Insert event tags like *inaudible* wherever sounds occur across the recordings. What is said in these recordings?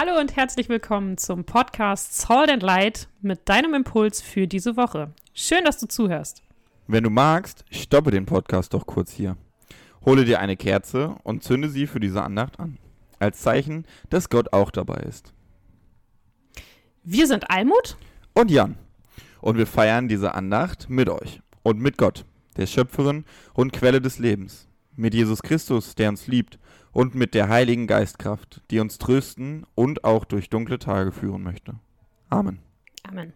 Hallo und herzlich willkommen zum Podcast Salt and Light mit deinem Impuls für diese Woche. Schön, dass du zuhörst. Wenn du magst, stoppe den Podcast doch kurz hier. Hole dir eine Kerze und zünde sie für diese Andacht an. Als Zeichen, dass Gott auch dabei ist. Wir sind Almut und Jan. Und wir feiern diese Andacht mit euch und mit Gott, der Schöpferin und Quelle des Lebens. Mit Jesus Christus, der uns liebt und mit der Heiligen Geistkraft, die uns trösten und auch durch dunkle Tage führen möchte. Amen. Amen.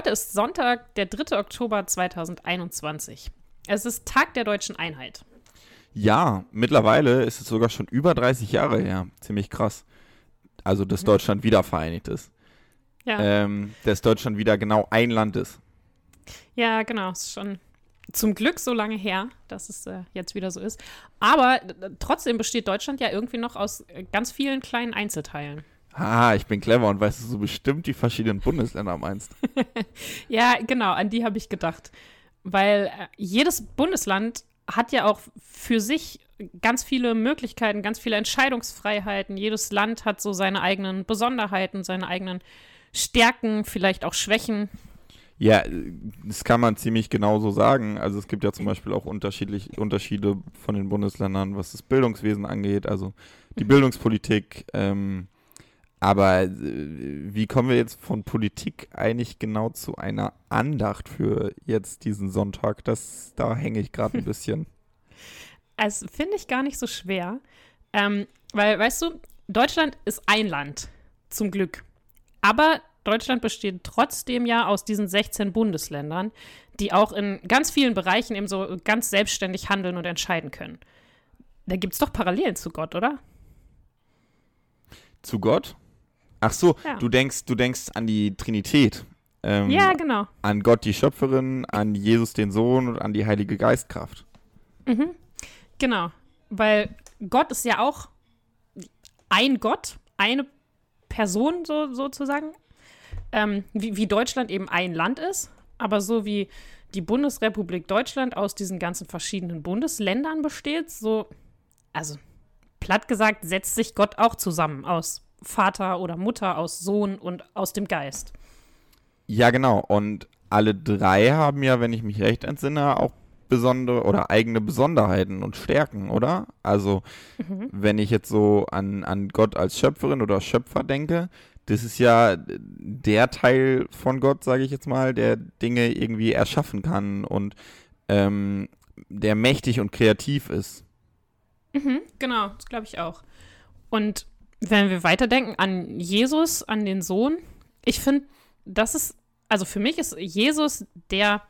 Heute ist Sonntag, der 3. Oktober 2021. Es ist Tag der deutschen Einheit. Ja, mittlerweile ist es sogar schon über 30 Jahre her. Ziemlich krass. Also, dass mhm. Deutschland wieder vereinigt ist. Ja. Ähm, dass Deutschland wieder genau ein Land ist. Ja, genau. Es ist schon zum Glück so lange her, dass es äh, jetzt wieder so ist. Aber trotzdem besteht Deutschland ja irgendwie noch aus äh, ganz vielen kleinen Einzelteilen. Ah, ich bin clever und weißt du so bestimmt die verschiedenen Bundesländer meinst. *laughs* ja, genau, an die habe ich gedacht. Weil äh, jedes Bundesland hat ja auch für sich ganz viele Möglichkeiten, ganz viele Entscheidungsfreiheiten. Jedes Land hat so seine eigenen Besonderheiten, seine eigenen Stärken, vielleicht auch Schwächen. Ja, das kann man ziemlich genau so sagen. Also es gibt ja zum Beispiel auch unterschiedlich, Unterschiede von den Bundesländern, was das Bildungswesen angeht, also die mhm. Bildungspolitik, ähm, aber äh, wie kommen wir jetzt von Politik eigentlich genau zu einer Andacht für jetzt diesen Sonntag? Das, da hänge ich gerade ein *laughs* bisschen. Also finde ich gar nicht so schwer. Ähm, weil, weißt du, Deutschland ist ein Land, zum Glück. Aber Deutschland besteht trotzdem ja aus diesen 16 Bundesländern, die auch in ganz vielen Bereichen eben so ganz selbstständig handeln und entscheiden können. Da gibt es doch Parallelen zu Gott, oder? Zu Gott? Ach so, ja. du denkst, du denkst an die Trinität. Ähm, ja, genau. An Gott die Schöpferin, an Jesus den Sohn und an die Heilige Geistkraft. Mhm. Genau. Weil Gott ist ja auch ein Gott, eine Person so, sozusagen. Ähm, wie, wie Deutschland eben ein Land ist, aber so wie die Bundesrepublik Deutschland aus diesen ganzen verschiedenen Bundesländern besteht, so, also platt gesagt, setzt sich Gott auch zusammen aus Vater oder Mutter, aus Sohn und aus dem Geist. Ja, genau. Und alle drei haben ja, wenn ich mich recht entsinne, auch besondere oder eigene Besonderheiten und Stärken, oder? Also, mhm. wenn ich jetzt so an, an Gott als Schöpferin oder Schöpfer denke, das ist ja der Teil von Gott, sage ich jetzt mal, der Dinge irgendwie erschaffen kann und ähm, der mächtig und kreativ ist. Mhm, genau, das glaube ich auch. Und wenn wir weiterdenken an Jesus, an den Sohn, ich finde, das ist, also für mich ist Jesus der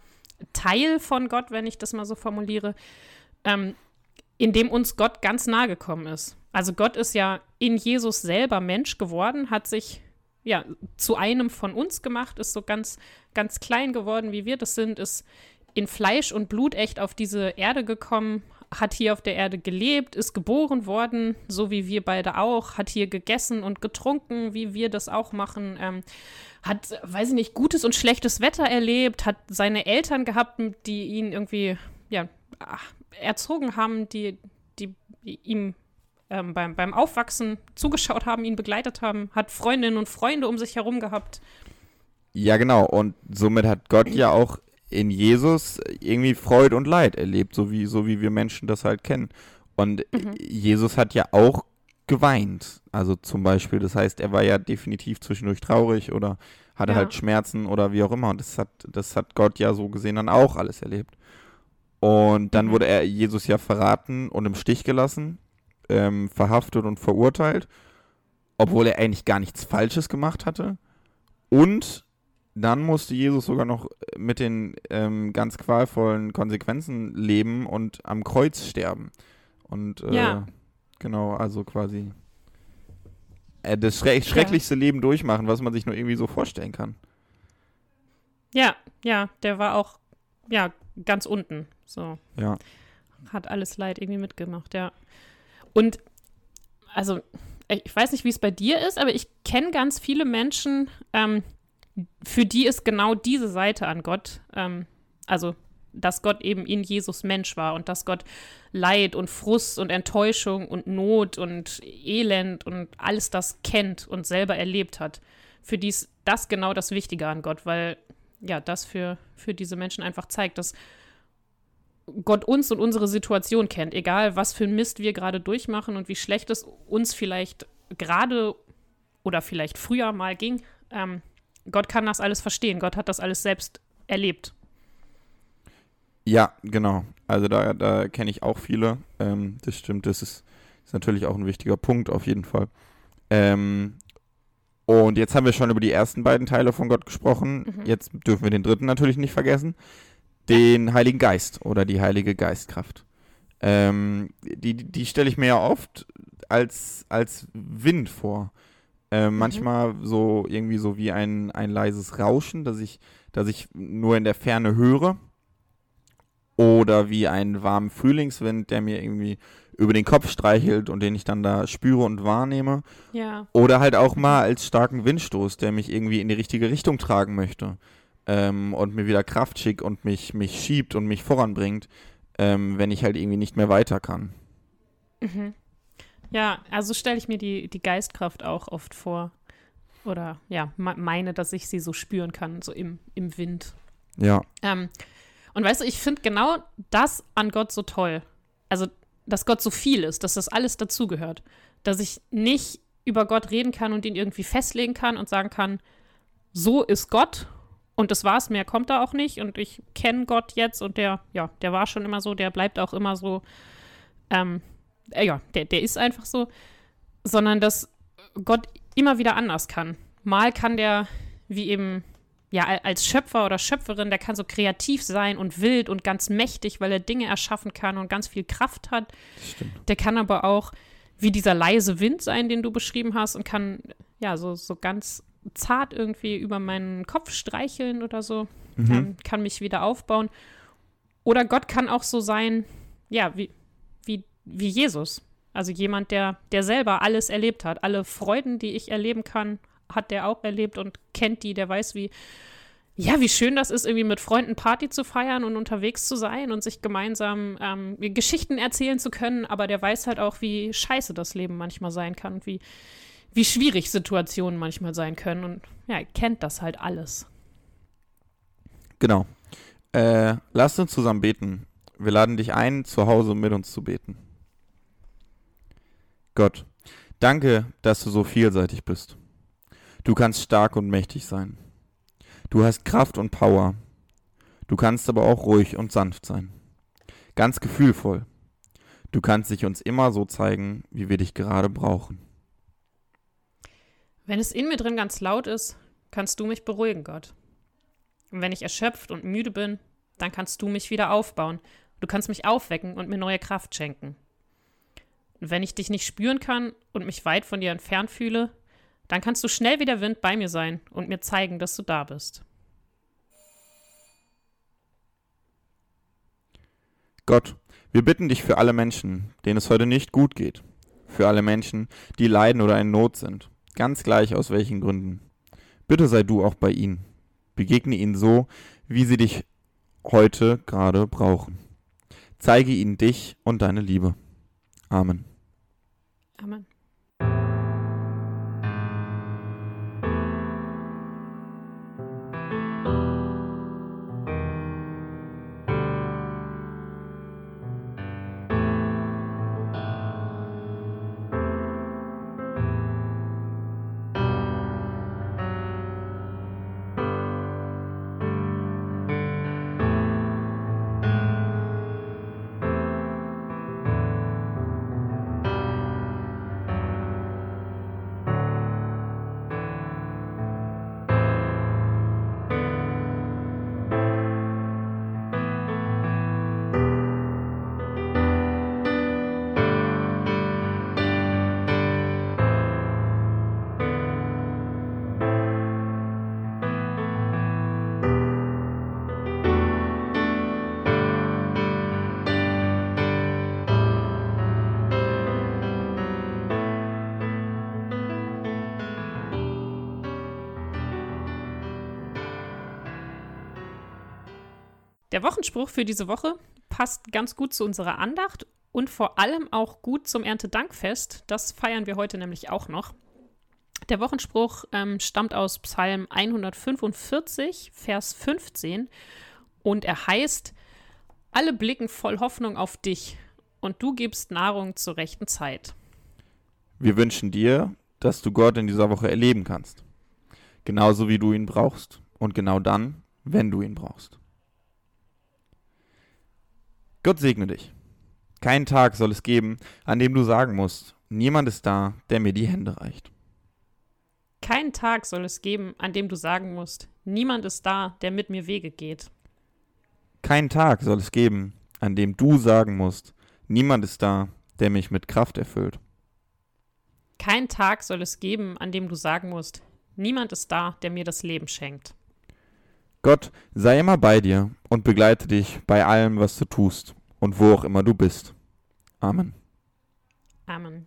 Teil von Gott, wenn ich das mal so formuliere, ähm, in dem uns Gott ganz nahe gekommen ist. Also Gott ist ja in Jesus selber Mensch geworden, hat sich ja zu einem von uns gemacht, ist so ganz, ganz klein geworden, wie wir das sind, ist in Fleisch und Blut echt auf diese Erde gekommen, hat hier auf der Erde gelebt, ist geboren worden, so wie wir beide auch, hat hier gegessen und getrunken, wie wir das auch machen, ähm, hat, weiß ich nicht, gutes und schlechtes Wetter erlebt, hat seine Eltern gehabt, die ihn irgendwie, ja, erzogen haben, die, die, die ihm ähm, beim, beim Aufwachsen zugeschaut haben, ihn begleitet haben, hat Freundinnen und Freunde um sich herum gehabt. Ja, genau. Und somit hat Gott ja auch in Jesus irgendwie Freude und Leid erlebt, so wie, so wie wir Menschen das halt kennen. Und mhm. Jesus hat ja auch geweint. Also zum Beispiel, das heißt, er war ja definitiv zwischendurch traurig oder hatte ja. halt Schmerzen oder wie auch immer. Und das hat, das hat Gott ja so gesehen dann auch alles erlebt. Und dann mhm. wurde er Jesus ja verraten und im Stich gelassen, ähm, verhaftet und verurteilt, obwohl er eigentlich gar nichts Falsches gemacht hatte. Und dann musste Jesus sogar noch mit den ähm, ganz qualvollen Konsequenzen leben und am Kreuz sterben. Und äh, ja. genau, also quasi äh, das schre schrecklichste ja. Leben durchmachen, was man sich nur irgendwie so vorstellen kann. Ja, ja, der war auch ja, ganz unten. So. Ja. Hat alles Leid irgendwie mitgemacht, ja. Und also, ich weiß nicht, wie es bei dir ist, aber ich kenne ganz viele Menschen, ähm, für die ist genau diese Seite an Gott, ähm, also dass Gott eben in Jesus Mensch war und dass Gott Leid und Frust und Enttäuschung und Not und Elend und alles das kennt und selber erlebt hat. Für die ist das genau das Wichtige an Gott, weil ja, das für, für diese Menschen einfach zeigt, dass Gott uns und unsere Situation kennt, egal was für ein Mist wir gerade durchmachen und wie schlecht es uns vielleicht gerade oder vielleicht früher mal ging. Ähm, Gott kann das alles verstehen. Gott hat das alles selbst erlebt. Ja, genau. Also da, da kenne ich auch viele. Ähm, das stimmt, das ist, ist, natürlich auch ein wichtiger Punkt auf jeden Fall. Ähm, und jetzt haben wir schon über die ersten beiden Teile von Gott gesprochen. Mhm. Jetzt dürfen wir den dritten natürlich nicht vergessen. Den ja. Heiligen Geist oder die Heilige Geistkraft. Ähm, die die stelle ich mir ja oft als, als Wind vor. Mhm. Manchmal so irgendwie so wie ein, ein leises Rauschen, das ich, das ich nur in der Ferne höre oder wie einen warmen Frühlingswind, der mir irgendwie über den Kopf streichelt und den ich dann da spüre und wahrnehme. Ja. Oder halt auch mal als starken Windstoß, der mich irgendwie in die richtige Richtung tragen möchte ähm, und mir wieder Kraft schickt und mich, mich schiebt und mich voranbringt, ähm, wenn ich halt irgendwie nicht mehr weiter kann. Mhm. Ja, also stelle ich mir die, die Geistkraft auch oft vor. Oder ja, meine, dass ich sie so spüren kann, so im, im Wind. Ja. Ähm, und weißt du, ich finde genau das an Gott so toll. Also, dass Gott so viel ist, dass das alles dazugehört. Dass ich nicht über Gott reden kann und ihn irgendwie festlegen kann und sagen kann, so ist Gott und das war's, mehr kommt da auch nicht und ich kenne Gott jetzt und der, ja, der war schon immer so, der bleibt auch immer so, ähm, äh, ja, der, der ist einfach so, sondern dass Gott immer wieder anders kann. Mal kann der, wie eben ja, als Schöpfer oder Schöpferin, der kann so kreativ sein und wild und ganz mächtig, weil er Dinge erschaffen kann und ganz viel Kraft hat. Stimmt. Der kann aber auch wie dieser leise Wind sein, den du beschrieben hast und kann ja so, so ganz zart irgendwie über meinen Kopf streicheln oder so. Mhm. Ähm, kann mich wieder aufbauen. Oder Gott kann auch so sein, ja, wie, wie, wie Jesus. Also jemand, der, der selber alles erlebt hat. Alle Freuden, die ich erleben kann, hat der auch erlebt und kennt die, der weiß, wie, ja, wie schön das ist, irgendwie mit Freunden Party zu feiern und unterwegs zu sein und sich gemeinsam ähm, Geschichten erzählen zu können, aber der weiß halt auch, wie scheiße das Leben manchmal sein kann und wie, wie schwierig Situationen manchmal sein können. Und ja, er kennt das halt alles. Genau. Äh, lasst uns zusammen beten. Wir laden dich ein, zu Hause mit uns zu beten. Gott, danke, dass du so vielseitig bist. Du kannst stark und mächtig sein. Du hast Kraft und Power. Du kannst aber auch ruhig und sanft sein. Ganz gefühlvoll. Du kannst dich uns immer so zeigen, wie wir dich gerade brauchen. Wenn es in mir drin ganz laut ist, kannst du mich beruhigen, Gott. Und wenn ich erschöpft und müde bin, dann kannst du mich wieder aufbauen. Du kannst mich aufwecken und mir neue Kraft schenken. Und wenn ich dich nicht spüren kann und mich weit von dir entfernt fühle, dann kannst du schnell wie der Wind bei mir sein und mir zeigen, dass du da bist. Gott, wir bitten dich für alle Menschen, denen es heute nicht gut geht, für alle Menschen, die leiden oder in Not sind, ganz gleich aus welchen Gründen. Bitte sei du auch bei ihnen. Begegne ihnen so, wie sie dich heute gerade brauchen. Zeige ihnen dich und deine Liebe. Amen. Amen. Der Wochenspruch für diese Woche passt ganz gut zu unserer Andacht und vor allem auch gut zum Erntedankfest. Das feiern wir heute nämlich auch noch. Der Wochenspruch ähm, stammt aus Psalm 145, Vers 15 und er heißt, alle blicken voll Hoffnung auf dich und du gibst Nahrung zur rechten Zeit. Wir wünschen dir, dass du Gott in dieser Woche erleben kannst. Genauso wie du ihn brauchst und genau dann, wenn du ihn brauchst. Gott segne dich. Keinen Tag soll es geben, an dem du sagen musst, niemand ist da, der mir die Hände reicht. Keinen Tag soll es geben, an dem du sagen musst, niemand ist da, der mit mir Wege geht. Keinen Tag soll es geben, an dem du sagen musst, niemand ist da, der mich mit Kraft erfüllt. Kein Tag soll es geben, an dem du sagen musst, niemand ist da, der mir das Leben schenkt. Gott sei immer bei dir und begleite dich bei allem, was du tust und wo auch immer du bist. Amen. Amen.